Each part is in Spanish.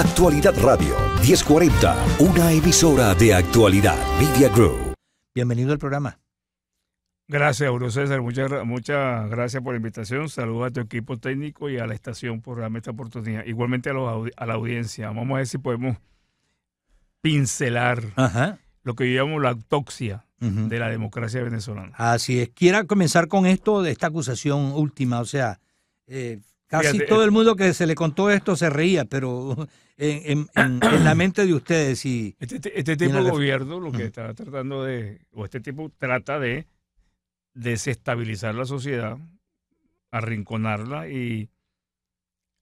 Actualidad Radio 1040, una emisora de actualidad Media Group. Bienvenido al programa. Gracias, Euro César. Muchas, muchas gracias por la invitación. Saludos a tu equipo técnico y a la estación por darme esta oportunidad. Igualmente a, los, a la audiencia. Vamos a ver si podemos pincelar lo que yo llamo la autopsia de la democracia venezolana. Así es. Quiera comenzar con esto de esta acusación última. O sea, eh, casi todo el mundo que se le contó esto se reía, pero en, la mente de ustedes y... Este, este tipo de gobierno lo que está tratando de, o este tipo trata de desestabilizar la sociedad, arrinconarla y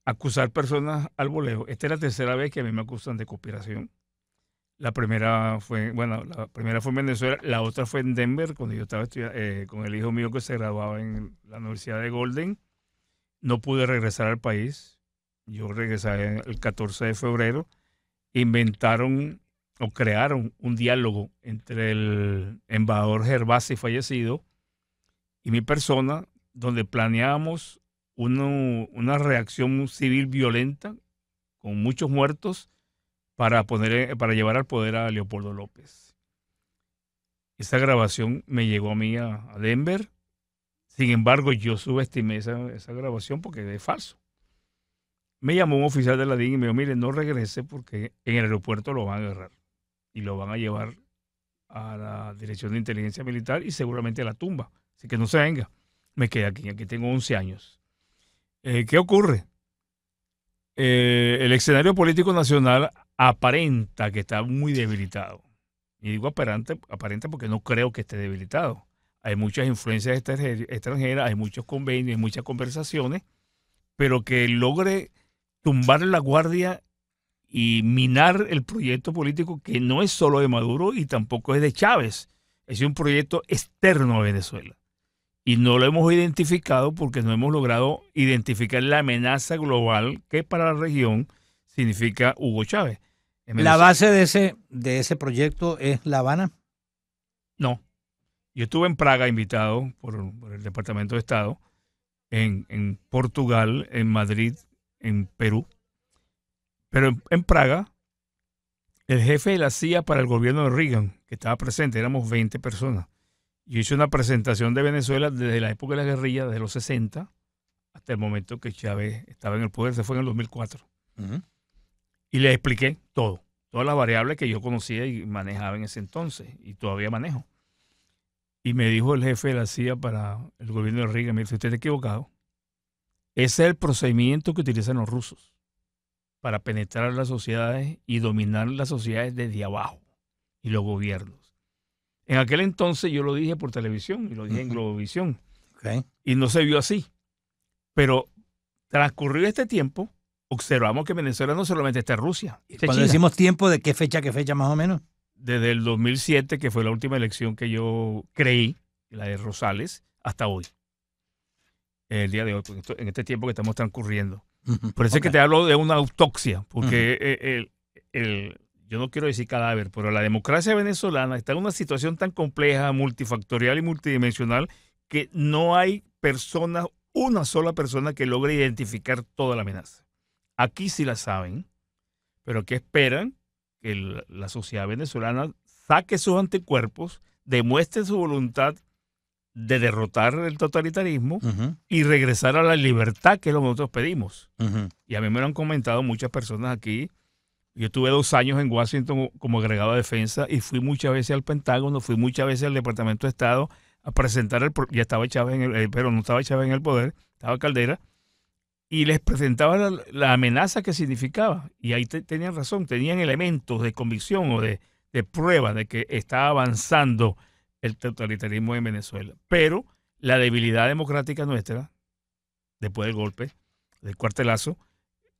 acusar personas al voleo. Esta es la tercera vez que a mí me acusan de conspiración. La primera fue, bueno, la primera fue en Venezuela, la otra fue en Denver, cuando yo estaba estudiando, eh, con el hijo mío que se graduaba en la Universidad de Golden. No pude regresar al país. Yo regresé el 14 de febrero. Inventaron o crearon un diálogo entre el embajador Gervasi fallecido y mi persona, donde planeábamos una reacción civil violenta con muchos muertos para, poner, para llevar al poder a Leopoldo López. Esa grabación me llegó a mí a, Denver. Sin embargo, yo subestimé esa, esa, grabación porque es falso. Me llamó un oficial de la DIN y me dijo, mire, no regrese porque en el aeropuerto lo van a agarrar y lo van a llevar a la Dirección de Inteligencia Militar y seguramente a la tumba. Así que no se venga. Me quedé aquí, aquí tengo 11 años. Eh, ¿Qué ocurre? Eh, el escenario político nacional aparenta que está muy debilitado. Y digo aparente, aparente porque no creo que esté debilitado. Hay muchas influencias extranjeras, hay muchos convenios, hay muchas conversaciones, pero que logre tumbar la guardia y minar el proyecto político que no es solo de Maduro y tampoco es de Chávez, es un proyecto externo a Venezuela. Y no lo hemos identificado porque no hemos logrado identificar la amenaza global que para la región significa Hugo Chávez. ¿La base de ese, de ese proyecto es La Habana? No. Yo estuve en Praga invitado por, el Departamento de Estado, en, Portugal, en Madrid, en Perú. Pero en, Praga, el jefe de la CIA para el gobierno de Reagan, que estaba presente, éramos 20 personas. Yo hice una presentación de Venezuela desde la época de la guerrilla, desde los 60 hasta el momento que Chávez estaba en el poder, se fue en el 2004. Y le expliqué todo, todas las variables que yo conocía y manejaba en ese entonces y todavía manejo. Y me dijo el jefe de la CIA para el gobierno de Reagan, me dice, usted está equivocado. Ese es el procedimiento que utilizan los rusos para penetrar las sociedades y dominar las sociedades desde abajo y los gobiernos. En aquel entonces yo lo dije por televisión y lo dije en Globovisión. Y no se vio así. Pero transcurrió este tiempo observamos que Venezuela no solamente está en Rusia. Cuando decimos tiempo, ¿de qué fecha, qué fecha más o menos? Desde el 2007, que fue la última elección que yo creí, la de Rosales, hasta hoy. El día de hoy, en este tiempo que estamos transcurriendo. Por eso es que te hablo de una autopsia, porque eh, el, yo no quiero decir cadáver, pero la democracia venezolana está en una situación tan compleja, multifactorial y multidimensional que no hay persona, una sola persona que logre identificar toda la amenaza. Aquí sí la saben, pero que esperan que la sociedad venezolana saque sus anticuerpos, demuestre su voluntad de derrotar el totalitarismo y regresar a la libertad que es lo que nosotros pedimos. Y a mí me lo han comentado muchas personas aquí. Yo estuve dos años en Washington como agregado de defensa y fui muchas veces al Pentágono, fui muchas veces al Departamento de Estado a presentar el... Ya estaba Chávez en el... Eh, pero no estaba Chávez en el poder, estaba Caldera y les presentaba la, amenaza que significaba. Y ahí tenían razón, tenían elementos de convicción o de, prueba de que estaba avanzando el totalitarismo en Venezuela. Pero la debilidad democrática nuestra, después del golpe, del cuartelazo,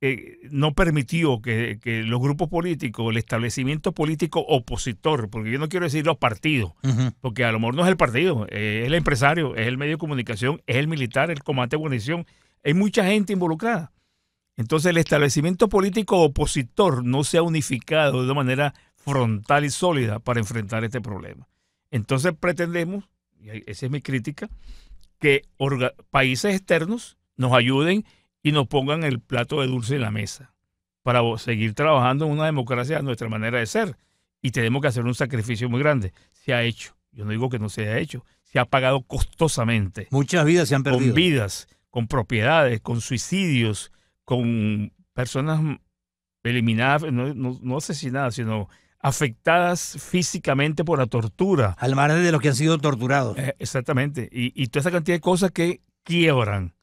eh, no permitió que, los grupos políticos, el establecimiento político opositor, porque yo no quiero decir los partidos, porque a lo mejor no es el partido, es el empresario, es el medio de comunicación, es el militar, el comandante de guarnición, hay mucha gente involucrada. Entonces el establecimiento político opositor no se ha unificado de una manera frontal y sólida para enfrentar este problema. Entonces pretendemos, y esa es mi crítica, que países externos nos ayuden y nos pongan el plato de dulce en la mesa. para seguir trabajando en una democracia a nuestra manera de ser. Y tenemos que hacer un sacrificio muy grande. Se ha hecho. Yo no digo que no se haya hecho. Se ha pagado costosamente. Muchas vidas se han perdido. Con vidas, con propiedades, con suicidios, con personas eliminadas, no, no asesinadas, sino afectadas físicamente por la tortura. Al margen de los que han sido torturados. Eh, exactamente. Y, y, toda esa cantidad de cosas que quiebran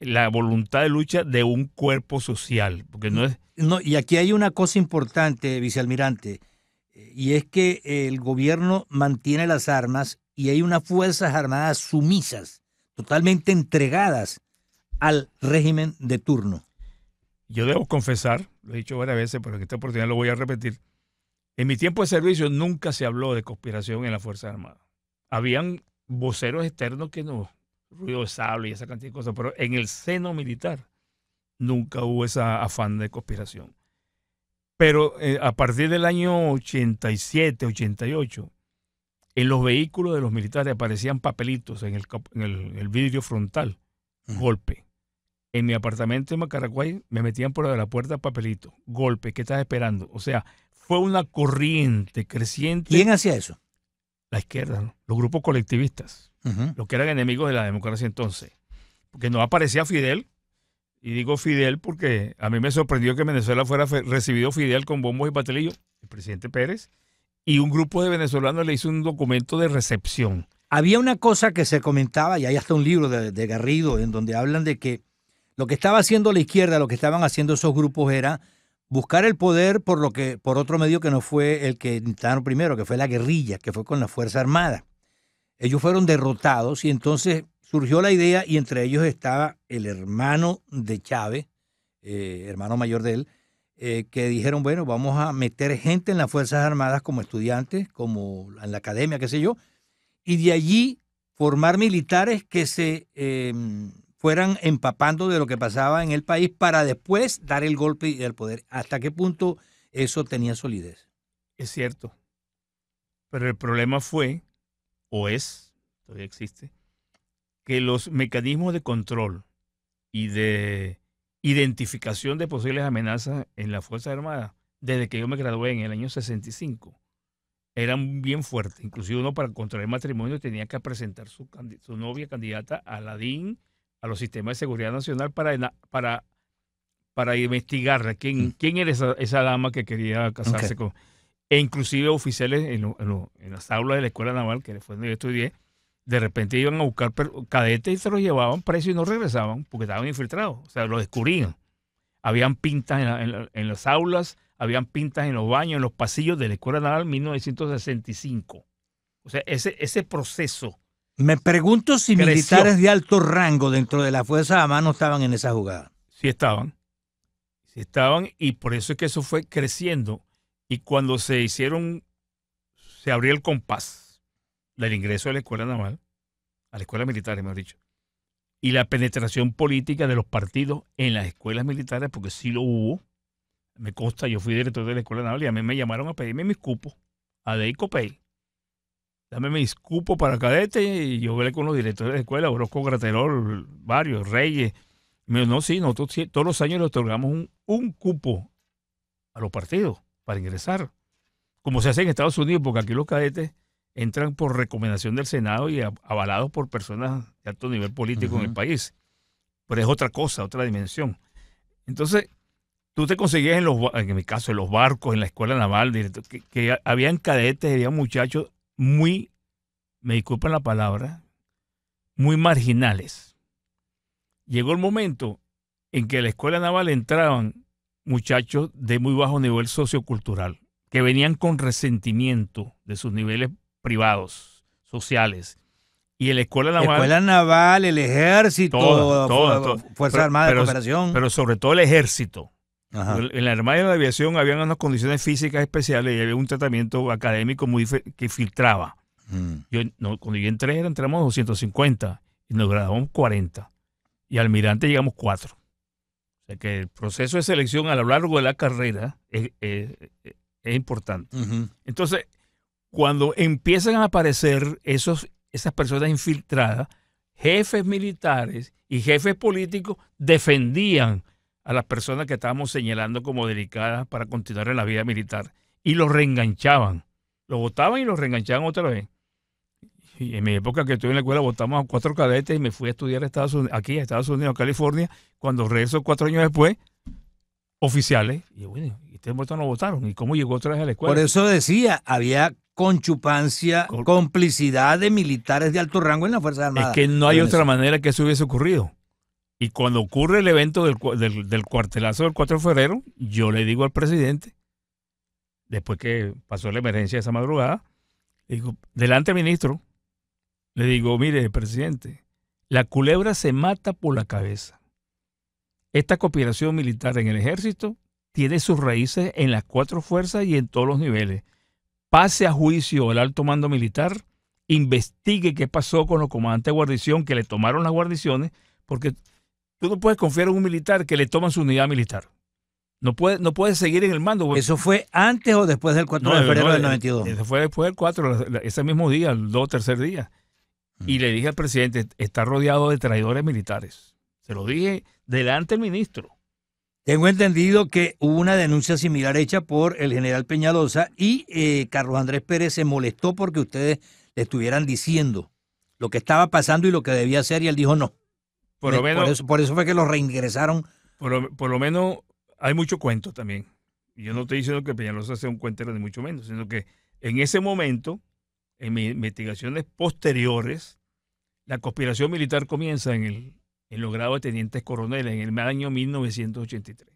la voluntad de lucha de un cuerpo social. Porque no es... No, y aquí hay una cosa importante, vicealmirante, y es que el gobierno mantiene las armas y hay unas fuerzas armadas sumisas, totalmente entregadas al régimen de turno. Yo debo confesar, lo he dicho varias veces, pero en esta oportunidad lo voy a repetir, en mi tiempo de servicio nunca se habló de conspiración en las Fuerzas Armadas. Habían voceros externos que no, ruido de sable y esa cantidad de cosas, pero en el seno militar nunca hubo esa afán de conspiración. Pero eh, a partir del año 87, 88, en los vehículos de los militares aparecían papelitos en el, vidrio frontal, golpe. En mi apartamento en Macaraguay me metían por la puerta papelito, golpe, ¿qué estás esperando? O sea, fue una corriente creciente. ¿Quién hacía eso? La izquierda, los grupos colectivistas, los que eran enemigos de la democracia entonces. Porque no aparecía Fidel, y digo Fidel porque a mí me sorprendió que Venezuela fuera recibido Fidel con bombos y patelillos, el presidente Pérez, y un grupo de venezolanos le hizo un documento de recepción. Había una cosa que se comentaba, y hay hasta un libro de, de Garrido, en donde hablan de que lo que estaba haciendo la izquierda, lo que estaban haciendo esos grupos era buscar el poder por lo que por otro medio que no fue el que intentaron primero, que fue la guerrilla, que fue con la Fuerza Armada. Ellos fueron derrotados y entonces surgió la idea y entre ellos estaba el hermano de Chávez, eh, hermano mayor de él, eh, que dijeron, bueno, vamos a meter gente en las Fuerzas Armadas como estudiantes, como en la academia, qué sé yo, y de allí formar militares que se em, fueran empapando de lo que pasaba en el país para después dar el golpe y el poder. ¿Hasta qué punto eso tenía solidez? Es cierto. Pero el problema fue, o es, todavía existe, que los mecanismos de control y de identificación de posibles amenazas en la Fuerza Armada, desde que yo me gradué en el año 65, eran bien fuertes. Inclusive uno para contraer matrimonio tenía que presentar su, su novia candidata a la DIN a los sistemas de seguridad nacional para, para, para investigar quién, mm. quién era esa, dama que quería casarse con. E inclusive oficiales en, en, las aulas de la escuela naval, que fue donde yo estudié, de repente iban a buscar cadetes y se los llevaban presos y no regresaban porque estaban infiltrados. O sea, lo descubrían. Habían pintas en, en, las aulas, habían pintas en los baños, en los pasillos de la Escuela Naval 1965. O sea, ese, ese proceso me pregunto si militares de alto rango dentro de la Fuerza Armada no estaban en esa jugada. Sí estaban. Sí estaban y por eso es que eso fue creciendo. Y cuando se hicieron, se abrió el compás del ingreso a la escuela naval, a la escuela militar, mejor dicho, y la penetración política de los partidos en las escuelas militares, porque sí lo hubo. Me consta, yo fui director de la escuela naval y a mí me llamaron a pedirme mis cupos a Deicopay dame mis cupos para cadete y yo hablé con los directores de escuela, Orozco Graterol, varios, Reyes. me dijo, no, sí, nosotros todos los años le otorgamos un, un, cupo a los partidos para ingresar, como se hace en Estados Unidos, porque aquí los cadetes entran por recomendación del Senado y avalados por personas de alto nivel político en el país. Pero es otra cosa, otra dimensión. Entonces, tú te conseguías en los, en mi caso, en los barcos, en la escuela naval, que, que habían cadetes, había muchachos muy, me disculpan la palabra, muy marginales. Llegó el momento en que a la escuela naval entraban muchachos de muy bajo nivel sociocultural, que venían con resentimiento de sus niveles privados, sociales. Y en la escuela naval. escuela naval, el ejército, todo, Fuerza Armada de Cooperación. Pero sobre todo el ejército. En la Armada de la Aviación había unas condiciones físicas especiales y había un tratamiento académico muy que filtraba. Mm. Yo, no, cuando yo entré, entramos 250 y nos graduamos 40. Y almirante llegamos 4. O sea que el proceso de selección a lo largo de la carrera es, importante. Entonces, cuando empiezan a aparecer esos, esas personas infiltradas, jefes militares y jefes políticos defendían a las personas que estábamos señalando como delicadas para continuar en la vida militar y los reenganchaban. Los votaban y los reenganchaban otra vez. Y en mi época que estuve en la escuela votamos a cuatro cadetes y me fui a estudiar a Estados Unidos, aquí a Estados Unidos, California. Cuando regreso cuatro años después, oficiales. Y bueno, ¿y ustedes no votaron? ¿Y cómo llegó otra vez a la escuela? Por eso decía, había conchupancia, Col- complicidad de militares de alto rango en las Fuerzas Es Armadas. que no hay otra manera que eso hubiese ocurrido. Y cuando ocurre el evento del, del, cuartelazo del 4 de febrero, yo le digo al presidente, después que pasó la emergencia esa madrugada, le digo, delante ministro, le digo, mire, presidente, la culebra se mata por la cabeza. Esta cooperación militar en el ejército tiene sus raíces en las cuatro fuerzas y en todos los niveles. Pase a juicio al alto mando militar investigue qué pasó con los comandantes de guarnición que le tomaron las guarniciones, porque tú no puedes confiar en un militar que le toman su unidad militar. No puedes no puede seguir en el mando. ¿Eso fue antes o después del 4 No, de febrero no, del eh, 92? Eso fue después del 4, la- la- ese mismo día, el 2 o tercer día. Y Mm. le dije al presidente, está rodeado de traidores militares. Se lo dije delante del ministro. Tengo entendido que hubo una denuncia similar hecha por el general Peñalosa y eh, Carlos Andrés Pérez se molestó porque ustedes le estuvieran diciendo lo que estaba pasando y lo que debía hacer y él dijo no. Por lo Me- menos, por, eso, por eso fue que lo reingresaron. por lo, por lo menos hay mucho cuento también. Yo no estoy diciendo que Peñalosa sea un cuentero, ni mucho menos, sino que en ese momento, en mis investigaciones posteriores, la conspiración militar comienza en, el, en los grados de tenientes coroneles en el año 1983.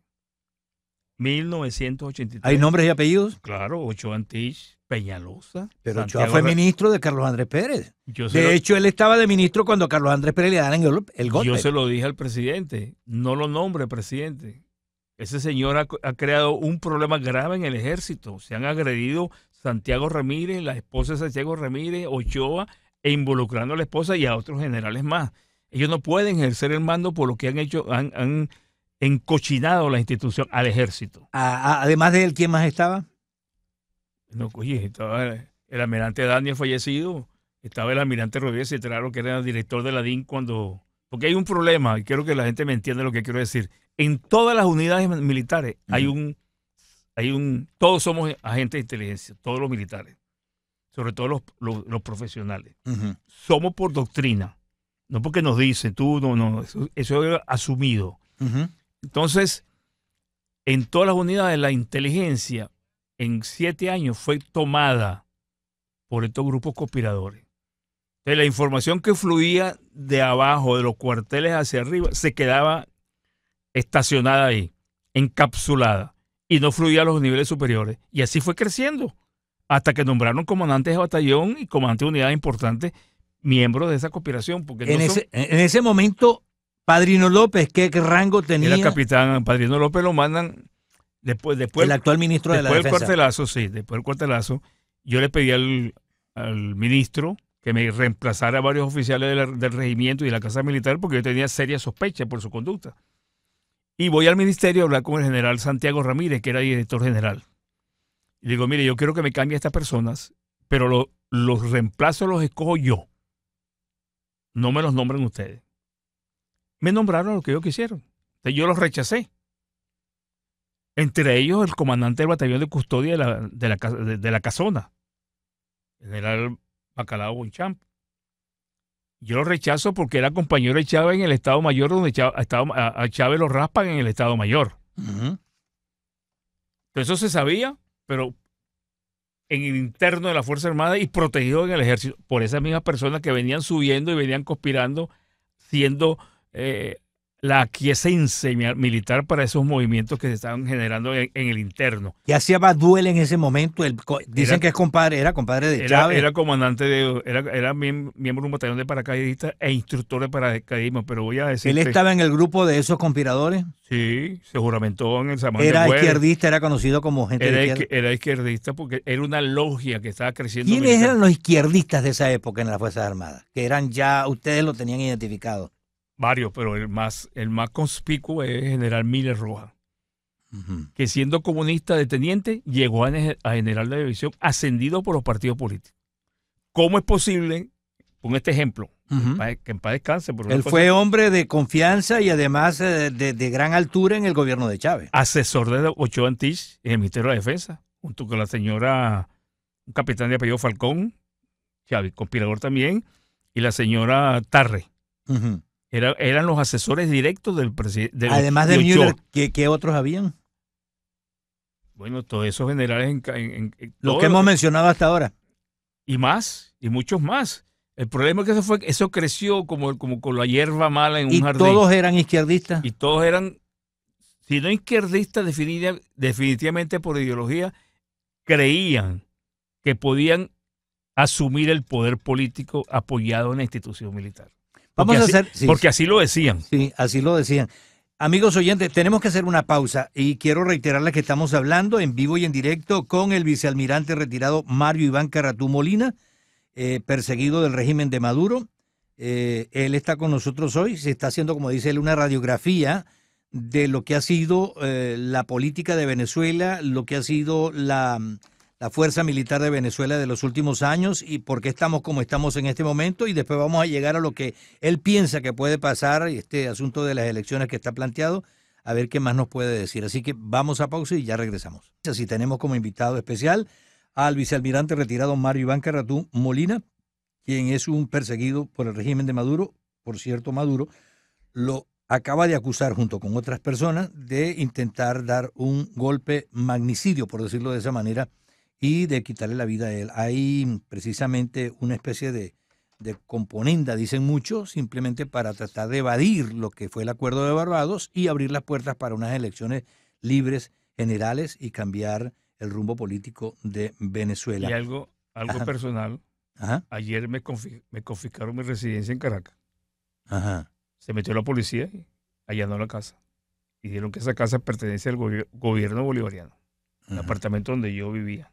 1983. ¿Hay nombres y apellidos? Claro, Ochoa Antich, Peñalosa. Pero Ochoa Santiago fue Ra- ministro de Carlos Andrés Pérez. Yo se, lo, De hecho, él estaba de ministro cuando Carlos Andrés Pérez le dan el, gol- el golpe. yo se lo dije al presidente. No lo nombre, presidente. Ese señor ha, ha creado un problema grave en el ejército. Se han agredido Santiago Ramírez, la esposa de Santiago Ramírez, Ochoa, e involucrando a la esposa y a otros generales más. Ellos no pueden ejercer el mando por lo que han hecho, han, han encochinado la institución al ejército. Además de él, ¿quién más estaba? No, oye, estaba el almirante Daniel fallecido, estaba el almirante Rodríguez Cetraro, que era el director de la DIN cuando... Porque hay un problema, y quiero que la gente me entienda lo que quiero decir. En todas las unidades militares hay un... Hay un todos somos agentes de inteligencia, todos los militares, sobre todo los, los- los profesionales. Somos por doctrina, no porque nos dicen, tú, no, no, eso, eso es asumido. Entonces, en todas las unidades, la inteligencia en siete años fue tomada por estos grupos conspiradores. Entonces, la información que fluía de abajo, de los cuarteles hacia arriba, se quedaba estacionada ahí, encapsulada, y no fluía a los niveles superiores. Y así fue creciendo, hasta que nombraron comandantes de batallón y comandantes de unidades importantes, miembros de esa conspiración. Porque En, no son- ese, en ese momento, Padrino López, ¿qué, qué rango tenía era capitán, Padrino López lo mandan después, después el actual ministro de la Después del Defensa? cuartelazo, sí, después del cuartelazo, yo le pedí al, al ministro que me reemplazara a varios oficiales de la- del regimiento y de la Casa Militar porque yo tenía serias sospechas por su conducta. Y voy al ministerio a hablar con el general Santiago Ramírez, que era director general. Y digo, mire, yo quiero que me cambie a estas personas, pero lo- los reemplazos los escojo yo. No me los nombren ustedes. Me nombraron lo que ellos quisieron. Entonces yo los rechacé. Entre ellos el comandante del batallón de custodia de la, de la, de- de la casona, el general Bacalao Bonchamp. Yo lo rechazo porque era compañero de Chávez en el Estado Mayor, donde Chá- estaba- a, Chávez lo raspan en el Estado Mayor. Entonces eso se sabía, pero en el interno de la Fuerza Armada y protegido en el ejército por esas mismas personas que venían subiendo y venían conspirando, siendo eh, la aquiescencia mi- militar para esos movimientos que se estaban generando en, en el interno. ¿Qué hacía Baduel en ese momento? El dicen Era- que es compadre, era compadre de Era, Chávez. era comandante de, era, era miem- miembro de un batallón de paracaidistas e instructor de paracaidismo, pero voy a decir Él estaba en el grupo de esos conspiradores. sí, se juramentó en el Samán Era de izquierdista, era conocido como gente Era, de izquier- izquierda. era izquierdista porque era una logia que estaba creciendo. ¿Quiénes militar. eran los izquierdistas de esa época en las Fuerzas Armadas? Que eran ya, ustedes lo tenían identificado. Varios, pero el más, el más conspicuo es el general Miller Rojas, que siendo comunista de teniente llegó a, ne- a general de división ascendido por los partidos políticos. ¿Cómo es posible, con este ejemplo, que en paz descanse. Él cosa- fue hombre de confianza y además eh, de, de gran altura en el gobierno de Chávez. asesor de Ochoa Antich en el Ministerio de la Defensa, junto con la señora, un capitán de apellido Falcón, Chávez, conspirador también, y la señora Tarre. Ujú. Era- eran los asesores directos del presidente. Además de Müller, ¿qué, qué otros habían? Bueno, todos esos generales en, en- en- Los que hemos mencionado hasta ahora. y más, y muchos más. El problema es que eso fue, eso creció como, como con la hierba mala en un Y jardín. todos eran izquierdistas. y todos eran, si no izquierdistas, definitiva- definitivamente por ideología, creían que podían asumir el poder político apoyado en la institución militar. Vamos a hacer. sí, Porque así lo decían. Sí, así lo decían. Amigos oyentes, tenemos que hacer una pausa y quiero reiterarles que estamos hablando en vivo y en directo con el vicealmirante retirado Mario Iván Carratú Molina, eh, perseguido del régimen de Maduro. Eh, él está con nosotros hoy, se está haciendo, como dice él, una radiografía de lo que ha sido eh, la política de Venezuela, lo que ha sido la, la fuerza militar de Venezuela de los últimos años y por qué estamos como estamos en este momento y después vamos a llegar a lo que él piensa que puede pasar, este asunto de las elecciones que está planteado, a ver qué más nos puede decir. Así que vamos a pausa y ya regresamos. Así tenemos como invitado especial al vicealmirante retirado Mario Iván Carratú Molina, quien es un perseguido por el régimen de Maduro. Por cierto, Maduro lo acaba de acusar junto con otras personas de intentar dar un golpe magnicidio, por decirlo de esa manera, y de quitarle la vida a él. Hay precisamente una especie de, de componenda, dicen muchos, simplemente para tratar de evadir lo que fue el acuerdo de Barbados y abrir las puertas para unas elecciones libres, generales y cambiar el rumbo político de Y Venezuela. algo, algo Ajá. personal, Ajá, ayer me, confi- me confiscaron mi residencia en Caracas. ajá. Se metió la policía y allanó la casa. Y dijeron que esa casa pertenece al gobi- gobierno bolivariano, el apartamento donde yo vivía.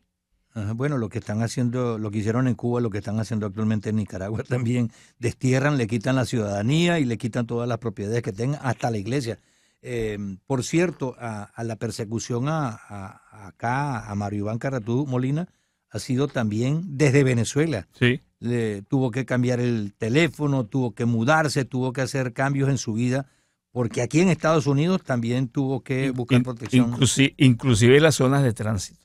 Ajá, Bueno, lo que están haciendo, lo que hicieron en Cuba, lo que están haciendo actualmente en Nicaragua también, destierran, le quitan la ciudadanía y le quitan todas las propiedades que tengan, hasta la iglesia. Eh, por cierto, a, a la persecución a, acá, a Mario Iván Carratú Molina, ha sido también desde Venezuela. Sí. Le, tuvo que cambiar el teléfono, tuvo que mudarse, tuvo que hacer cambios en su vida, porque aquí en Estados Unidos también tuvo que buscar protección. inclusi- inclusive las zonas de tránsito.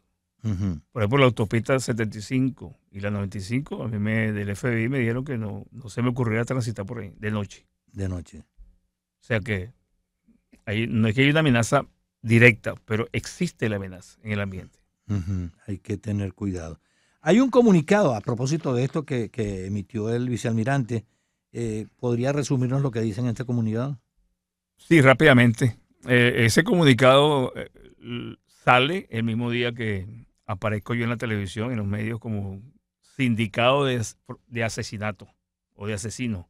Por ejemplo, la autopista 75 y la 95, a mí me, del FBI me dijeron que no, no se me ocurriera transitar por ahí de noche. de noche. O sea que ahí, no es que haya una amenaza directa, pero existe la amenaza en el ambiente. Hay que tener cuidado. Hay un comunicado a propósito de esto que, que emitió el vicealmirante. Eh, ¿Podría resumirnos lo que dice en este comunicado? Sí, rápidamente. Eh, ese comunicado eh, sale el mismo día que aparezco yo en la televisión, en los medios, como sindicado de, as- de asesinato o de asesino.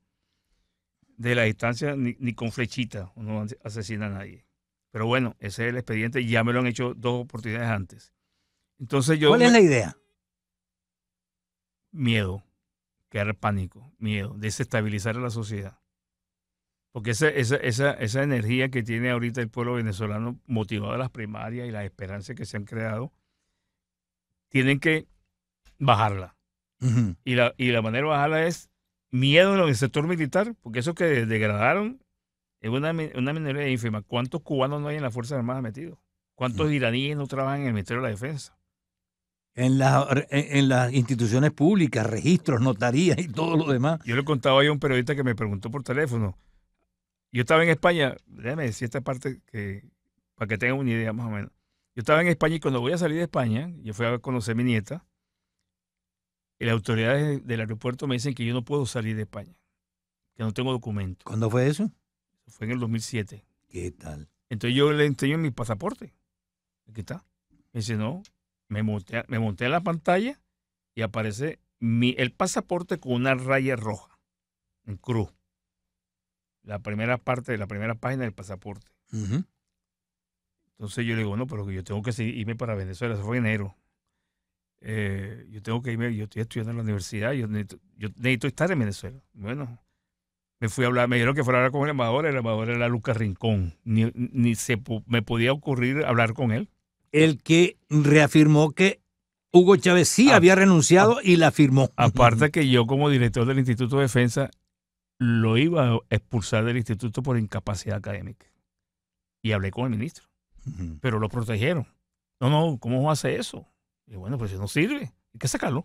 De la distancia, ni, ni con flechita uno ase- asesina a nadie. Pero bueno, ese es el expediente, ya me lo han hecho dos oportunidades antes. Entonces yo... ¿Cuál es la idea? miedo, crear pánico, miedo, desestabilizar a la sociedad. Porque esa, esa, esa, esa energía que tiene ahorita el pueblo venezolano, motivado a las primarias y las esperanzas que se han creado, tienen que bajarla. Y la, y la manera de bajarla es miedo en el sector militar, porque eso que degradaron es una, una minoría ínfima. ¿Cuántos cubanos no hay en las Fuerzas Armadas metidos? ¿Cuántos iraníes no trabajan en el Ministerio de la Defensa? En, la- en, en las instituciones públicas, registros, notarías y todo lo demás. Yo le contaba a un periodista que me preguntó por teléfono. Yo estaba en España, déjame decir esta parte que, para que tengan una idea más o menos. Yo estaba en España y cuando voy a salir de España, yo fui a conocer a mi nieta, y las autoridades del aeropuerto me dicen que yo no puedo salir de España, que no tengo documento. ¿Cuándo fue eso? Fue en el 2007. ¿Qué tal? Entonces yo le enseño mi pasaporte. Aquí está. Me dice, no, me monté, me monté en la pantalla y aparece mi, el pasaporte con una raya roja en cruz. La primera parte de la primera página del pasaporte. Entonces yo le digo, no, pero yo tengo que irme para Venezuela. Eso fue en enero. Eh, yo tengo que irme, yo estoy estudiando en la universidad, yo necesito, yo necesito estar en Venezuela. Bueno, me fui a hablar, me dijeron que fuera a hablar con el embajador, el embajador era Lucas Rincón. Ni, ni se me podía ocurrir hablar con él. El que reafirmó que Hugo Chávez sí Ah, había renunciado y la firmó. Aparte que yo como director del Instituto de Defensa lo iba a expulsar del instituto por incapacidad académica. Y hablé con el ministro, Pero lo protegieron. No, no, ¿cómo hace eso? Y bueno, pues si no sirve, hay que sacarlo.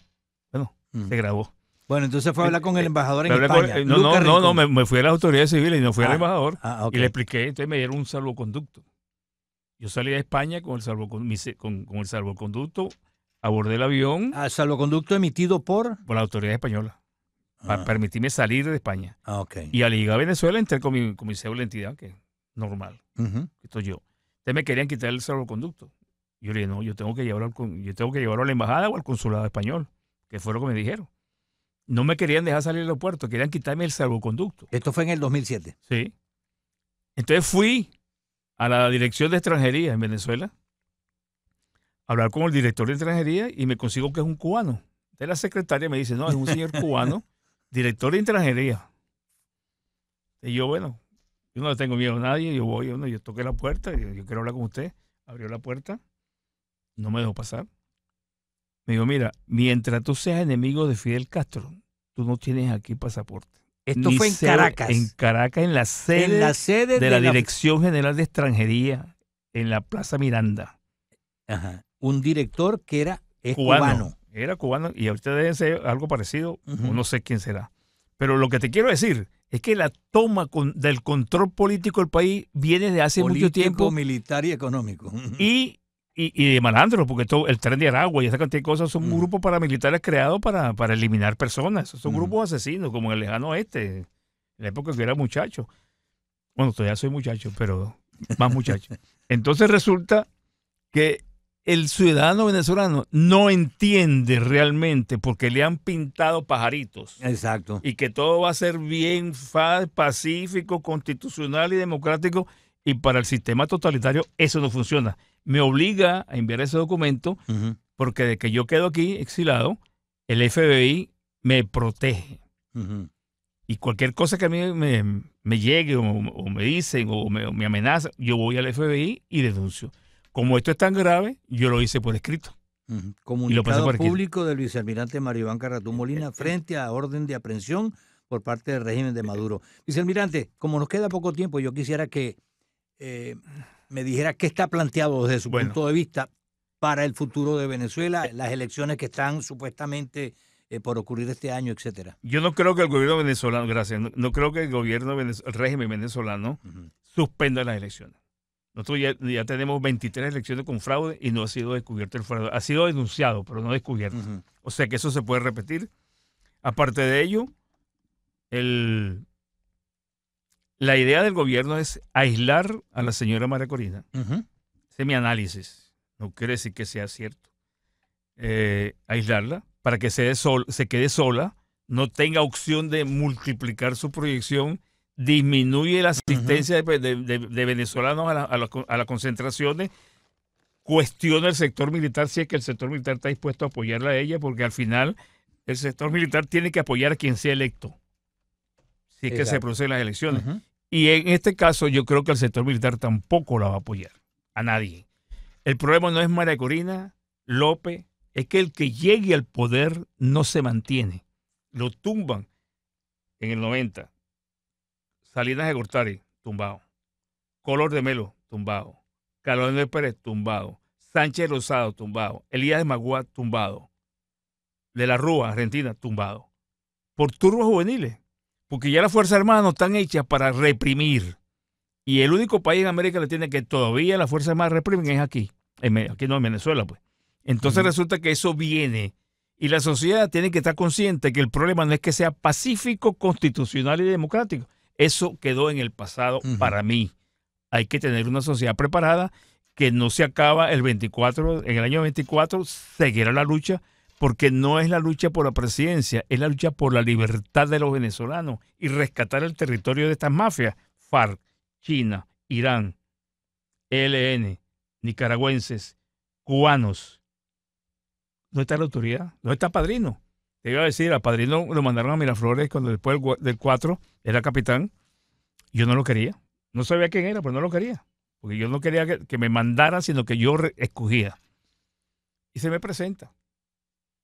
Bueno, se grabó. Bueno, entonces fue a hablar con el embajador en con- España. eh, no, no, no, no, me, me fui a las autoridades civiles y no fui al Ah, embajador. Ah. Y le expliqué, entonces me dieron un salvoconducto. Yo salí de España con el, salvocon- mi se- con, con el salvoconducto, abordé el avión Ah, salvoconducto emitido por. por la autoridad española, para Ah, permitirme salir de España. ah, ok. Y al llegar a Venezuela entré con mi, con mi de identidad, que es normal. Ujú. Esto yo. Ustedes me querían quitar el salvoconducto. Yo le dije, no, yo tengo que llevarlo al, yo tengo que llevarlo a la embajada o al consulado español, que fue lo que me dijeron. No me querían dejar salir del aeropuerto, querían quitarme el salvoconducto. Esto fue en el 2007. Sí. Entonces fui a la dirección de extranjería en Venezuela a hablar con el director de extranjería y me consigo que es un cubano. Entonces la secretaria me dice, no, es un señor cubano, director de extranjería. Y yo, bueno, yo no le tengo miedo a nadie, yo voy, bueno, yo toqué la puerta, yo, yo quiero hablar con usted. Abrió la puerta, no me dejó pasar. Me dijo, mira, mientras tú seas enemigo de Fidel Castro, tú no tienes aquí pasaporte. Esto Ni fue en Caracas. En Caracas, en la sede en la sede de la la- Dirección General de Extranjería, en la Plaza Miranda. Ajá. Un director que era Cubano. cubano. Era cubano y debe ser algo parecido, o no sé quién será. Pero lo que te quiero decir es que la toma con- del control político del país viene de hace mucho Político, tiempo militar y económico. y, y, y de malandro, porque todo, el tren de Aragua y esa cantidad de cosas son Ujú. grupos paramilitares creados para, para eliminar personas. Son Ujú. grupos asesinos, como en el lejano oeste, en la época que era muchacho. Bueno, todavía soy muchacho, pero más muchacho. Entonces resulta que el ciudadano venezolano no entiende realmente porque le han pintado pajaritos Exacto. y que todo va a ser bien pacífico, constitucional y democrático y para el sistema totalitario eso no funciona. Me obliga a enviar ese documento porque de que yo quedo aquí exilado, el FBI me protege. Y cualquier cosa que a mí me, me llegue o, o me dicen o me, o me amenaza, yo voy al FBI y denuncio. Como esto es tan grave, yo lo hice por escrito. Comunicado por público del vicealmirante Mario Iván Carratú Molina frente a orden de aprehensión por parte del régimen de Maduro. Vicealmirante, como nos queda poco tiempo, yo quisiera que eh, me dijera qué está planteado desde su Bueno. punto de vista para el futuro de Venezuela, las elecciones que están supuestamente eh, por ocurrir este año, etcétera. Yo no creo que el gobierno venezolano, gracias, no, no creo que el gobierno, el régimen venezolano suspenda las elecciones. Nosotros ya, ya tenemos 23 elecciones con fraude y no ha sido descubierto el fraude. Ha sido denunciado, pero no descubierto. O sea que eso se puede repetir. Aparte de ello, el, la idea del gobierno es aislar a la señora María Corina. Ese es mi análisis. No quiere decir que sea cierto. Eh, aislarla para que se, sol- se quede sola, no tenga opción de multiplicar su proyección, disminuye la asistencia de, de- de- de venezolanos a, la- a la- a las concentraciones, cuestiona el sector militar si es que el sector militar está dispuesto a apoyarla a ella, porque al final el sector militar tiene que apoyar a quien sea electo, si es que se producen las elecciones. Y en este caso yo creo que el sector militar tampoco la va a apoyar. A nadie. El problema no es María Corina, López, es que el que llegue al poder no se mantiene. Lo tumban en el 90. Salinas de Gortari, tumbado. Color de Melo, tumbado. Carlos de Pérez, tumbado. Sánchez Rosado, tumbado. Elías de Magua, tumbado. De la Rúa, Argentina, tumbado. Por turbos juveniles. Porque ya las Fuerzas Armadas no están hechas para reprimir. Y el único país en América Latina que todavía las Fuerzas Armadas reprimen es aquí. Aquí no en Venezuela, pues. Entonces resulta que eso viene. Y la sociedad tiene que estar consciente que el problema no es que sea pacífico, constitucional y democrático. Eso quedó en el pasado para mí. Hay que tener una sociedad preparada que no se acaba el 24, en el año 24 seguirá la lucha porque no es la lucha por la presidencia, es la lucha por la libertad de los venezolanos y rescatar el territorio de estas mafias, FARC, China, Irán, ELN, nicaragüenses, cubanos. ¿Dónde está la autoridad? ¿Dónde está Padrino? Te iba a decir, a Padrino lo mandaron a Miraflores cuando después del gua- del 4 era capitán. Yo no lo quería. No sabía quién era, pero no lo quería. Porque yo no quería que, que me mandaran, sino que yo escogía. Y se me presenta.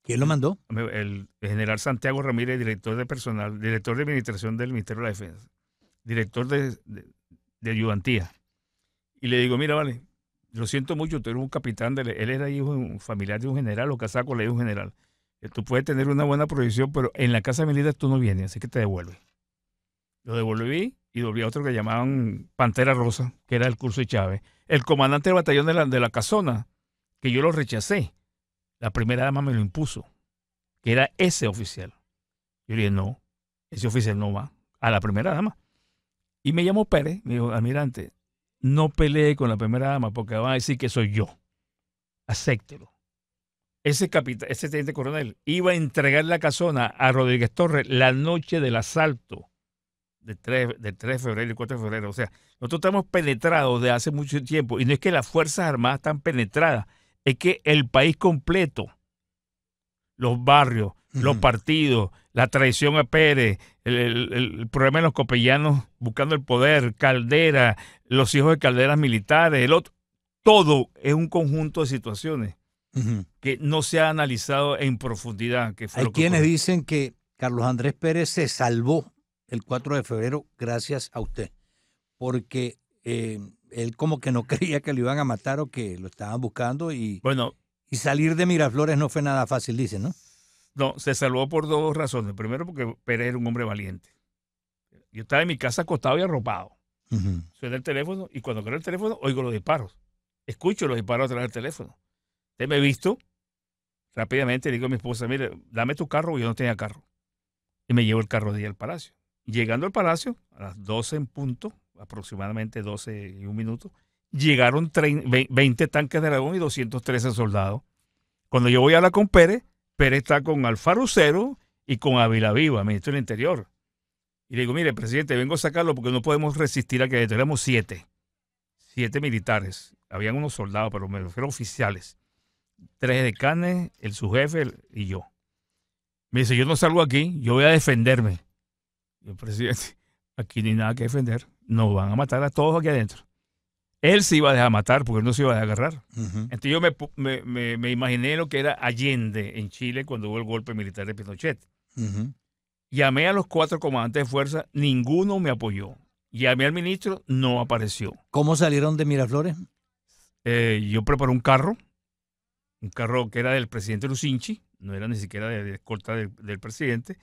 ¿Quién lo mandó? El, general Santiago Ramírez, director de personal, director de administración del Ministerio de la Defensa, director de, de, ayudantía. Y le digo, mira, vale, lo siento mucho, tú eres un capitán, de, él era hijo un familiar de un general, o casaco le un general. Tú puedes tener una buena provisión, pero en la casa militar tú no vienes, así que te devuelve. Lo devolví y volví a otro que llamaban Pantera Rosa, que era el curso de Chávez. El comandante del batallón de la, de la casona, que yo lo rechacé. La primera dama me lo impuso, que era ese oficial. Yo le dije, no, ese oficial no va a la primera dama. Y me llamó Pérez, me dijo, almirante, no pelee con la primera dama porque va a decir que soy yo. Acéptelo. Ese capitán, ese teniente coronel, iba a entregar la casona a Rodríguez Torres la noche del asalto del 3, 3 de febrero y 4 de febrero. O sea, nosotros estamos penetrados de hace mucho tiempo. Y no es que las Fuerzas Armadas están penetradas, es que el país completo, los barrios, los partidos, la traición a Pérez, el, problema de los copellanos buscando el poder, Caldera, los hijos de calderas militares, el otro, todo es un conjunto de situaciones que no se ha analizado en profundidad. Que Hay quienes dicen que Carlos Andrés Pérez se salvó el 4 de febrero gracias a usted, porque eh, él como que no creía que lo iban a matar o que lo estaban buscando y, bueno, y salir de Miraflores no fue nada fácil, dice, ¿no? No, se salvó por dos razones. Primero porque Pérez era un hombre valiente. Yo estaba en mi casa acostado y arropado. Suena el teléfono y cuando creo el teléfono oigo los disparos. Escucho los disparos a través del teléfono. Usted me he visto. Rápidamente le digo a mi esposa, mire, dame tu carro, yo no tenía carro. Y me llevo el carro de ahí al palacio. Llegando al palacio, a las 12 en punto, aproximadamente 12 y un minuto, llegaron 20 tanques de dragón y 213 soldados. Cuando yo voy a hablar con Pérez, Pérez está con Alfaro Cero y con Ávila Viva, ministro del Interior. Y le digo, mire, presidente, vengo a sacarlo porque no podemos resistir a que tenemos siete. Siete militares. Habían unos soldados, pero me refiero oficiales. Tres decanes, el subjefe y yo. Me dice, yo no salgo aquí, yo voy a defenderme presidente, aquí ni nada que defender. Nos van a matar a todos aquí adentro. Él se iba a dejar matar porque él no se iba a agarrar. Entonces yo me, imaginé lo que era Allende en Chile cuando hubo el golpe militar de Pinochet. Llamé a los cuatro comandantes de fuerza, ninguno me apoyó. Llamé al ministro, no apareció. ¿Cómo salieron de Miraflores? Eh, yo preparé un carro, un carro que era del presidente Lucinchi, no era ni siquiera de, escolta del presidente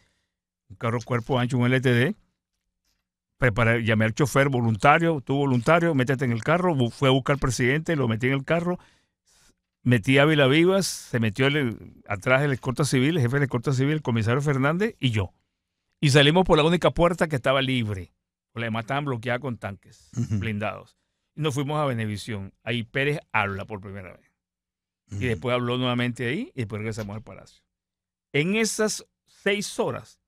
un carro cuerpo ancho, un LTD. Preparé, llamé al chofer voluntario, tú voluntario, métete en el carro, fue a buscar al presidente, lo metí en el carro, metí a Vila Vivas, se metió atrás del escolta civil, el jefe del escolta civil, el comisario Fernández y yo. Y salimos por la única puerta que estaba libre. Las demás estaban bloqueadas con tanques blindados. Y nos fuimos a Benevisión. Ahí Pérez habla por primera vez. Y después habló nuevamente ahí y después regresamos al palacio. En esas seis horas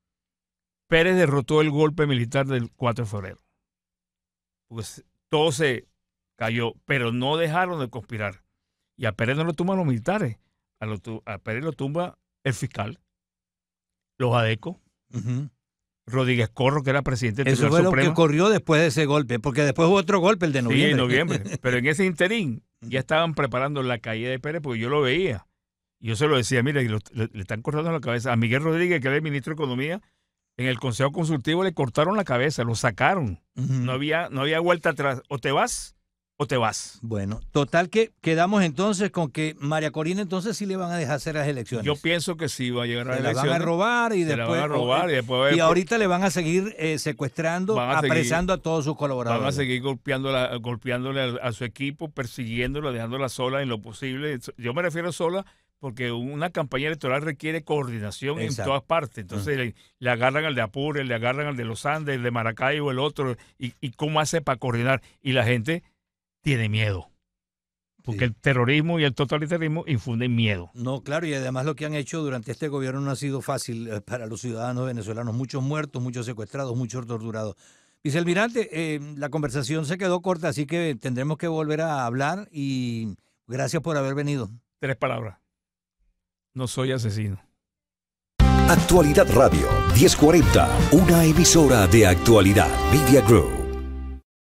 Pérez derrotó el golpe militar del 4 de febrero. Pues todo se cayó, pero no dejaron de conspirar. Y a Pérez no lo tumban los militares, a, Pérez lo tumba el fiscal, los ADECO, Rodríguez Corro, que era presidente del Eso fue lo que corrió después de ese golpe, porque después hubo otro golpe, el de noviembre. Sí, en noviembre. pero en ese interín ya estaban preparando la caída de Pérez, porque yo lo veía. Yo se lo decía, mire, le, le, están cortando la cabeza a Miguel Rodríguez, que era el ministro de Economía, en el Consejo Consultivo le cortaron la cabeza, lo sacaron. no, había, no había vuelta atrás. O te vas o te vas. Bueno, total que quedamos entonces con que María Corina entonces sí le van a dejar hacer las elecciones. Yo pienso que sí va a llegar a las elecciones. La van a robar y después. van a robar y después. Y ahorita le van a seguir eh, secuestrando, apresando a todos sus colaboradores. Van a seguir golpeándola, golpeándole a, a, su equipo, persiguiéndola, dejándola sola en lo posible. Yo me refiero sola porque una campaña electoral requiere coordinación en todas partes. Entonces le, agarran al de Apure, le agarran al de los Andes, el de Maracaibo, el otro, y, cómo hace para coordinar. Y la gente tiene miedo. Porque el terrorismo y el totalitarismo infunden miedo. No, claro, y además lo que han hecho durante este gobierno no ha sido fácil eh, para los ciudadanos venezolanos. Muchos muertos, muchos secuestrados, muchos torturados. Vicealmirante, eh, la conversación se quedó corta, así que tendremos que volver a hablar y gracias por haber venido. Tres palabras no soy asesino. Actualidad Radio 1040, una emisora de actualidad Media Group.